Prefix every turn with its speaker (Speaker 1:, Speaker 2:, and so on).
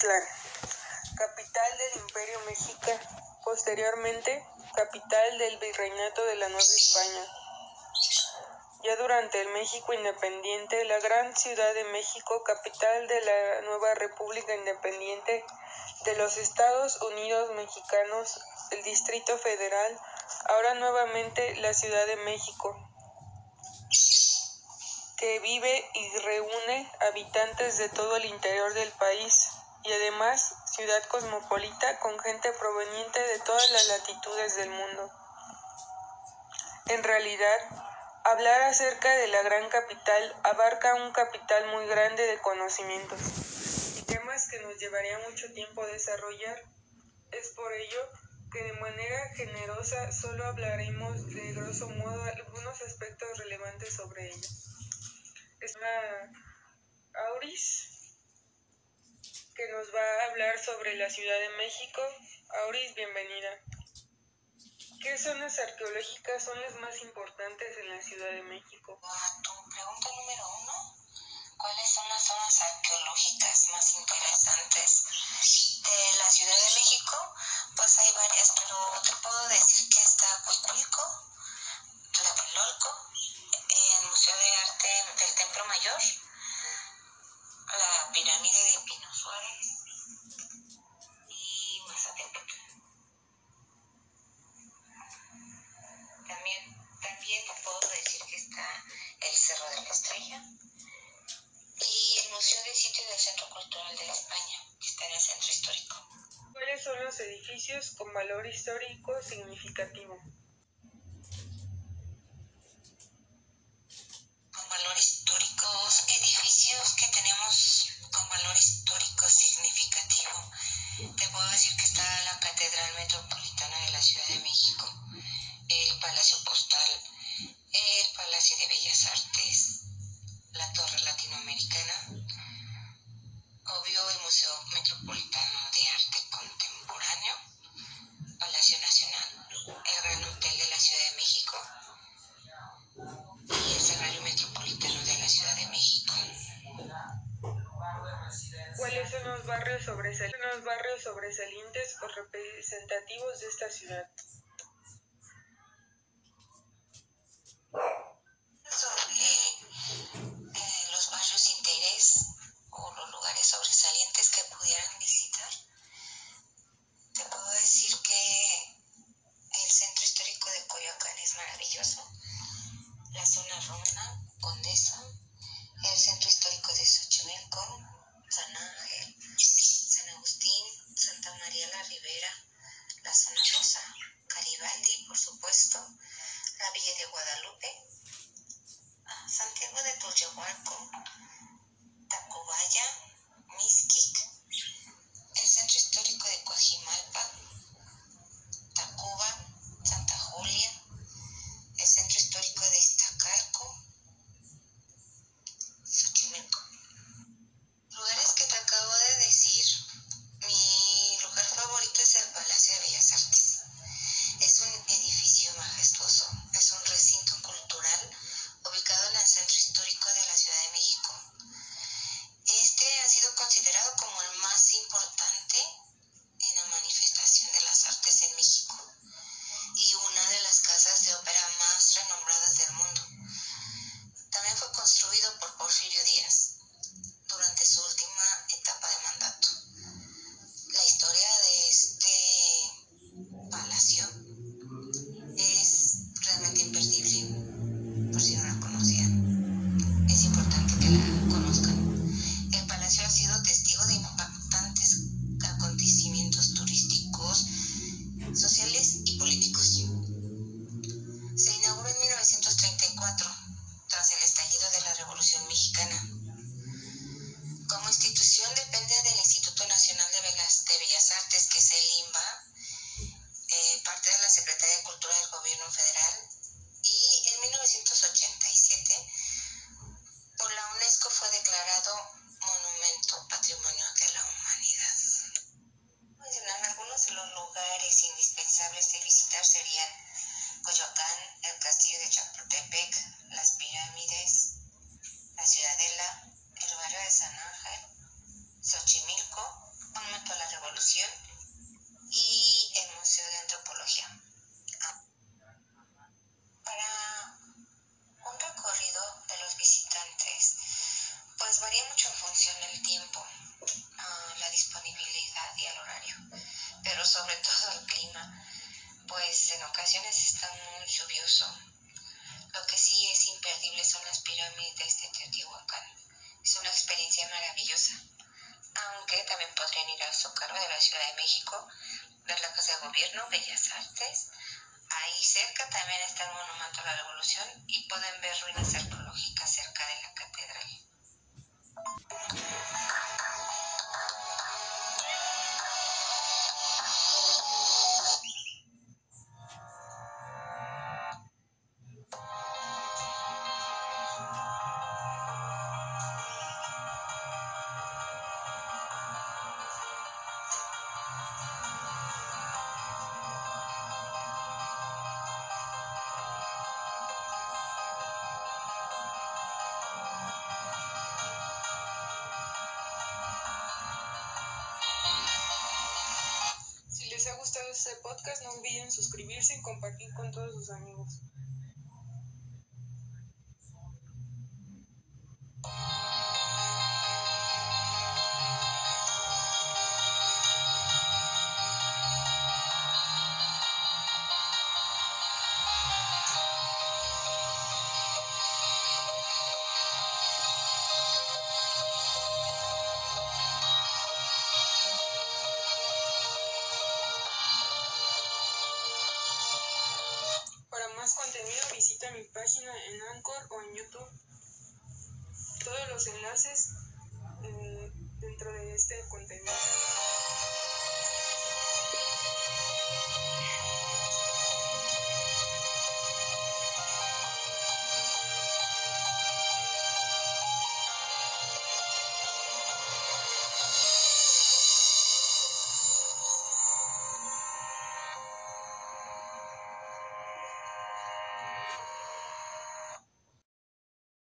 Speaker 1: Capital del Imperio Mexica, posteriormente capital del Virreinato de la Nueva España. Ya durante el México independiente, la Gran Ciudad de México, capital de la nueva República Independiente de los Estados Unidos Mexicanos, el Distrito Federal, ahora nuevamente la Ciudad de México, que vive y reúne habitantes de todo el interior del país y además ciudad cosmopolita con gente proveniente de todas las latitudes del mundo. En realidad, hablar acerca de la gran capital abarca un capital muy grande de conocimientos y temas que nos llevaría mucho tiempo desarrollar. Es por ello que de manera generosa solo hablaremos de grosso modo algunos aspectos relevantes sobre ella. Es Auris, que nos va a hablar sobre la Ciudad de México. Auris, bienvenida. ¿Qué zonas arqueológicas son las más importantes en la Ciudad de México?
Speaker 2: A tu pregunta número uno, ¿cuáles son las zonas arqueológicas más interesantes Cultural de España, que está en el centro histórico.
Speaker 1: ¿Cuáles son los edificios con valor histórico significativo?
Speaker 2: Con valor histórico, edificios que tenemos con valor histórico significativo. Te puedo decir que está la Catedral Metropolitana de la Ciudad de México,
Speaker 1: barrios, sobresal los barrios sobresalientes o representativos de esta ciudad?
Speaker 2: políticos. Se inauguró en 1934, tras el estallido de la Revolución Mexicana. Como institución depende del Instituto Nacional de Bellas Artes, que es el IMBA, eh, parte de la Secretaría de Cultura del Gobierno Federal, y en 1987 por la UNESCO fue declarado los lugares indispensables de visitar serían Coyoacán, el castillo de Chapultepec, las pirámides, la ciudadela, el barrio de San Ángel, Xochimilco, Monumento a la Revolución y el Museo de Antropología. Muy lluvioso. Lo que sí es imperdible son las pirámides de Teotihuacán. Es una experiencia maravillosa. Aunque también podrían ir al Zócalo de la Ciudad de México, ver la Casa de Gobierno, Bellas Artes. Ahí cerca también está el Monumento a la Revolución y pueden ver ruinas arqueológicas cerca de la catedral.
Speaker 1: No olviden suscribirse y compartir con todos sus amigos. Todos los enlaces eh, dentro de este contenido.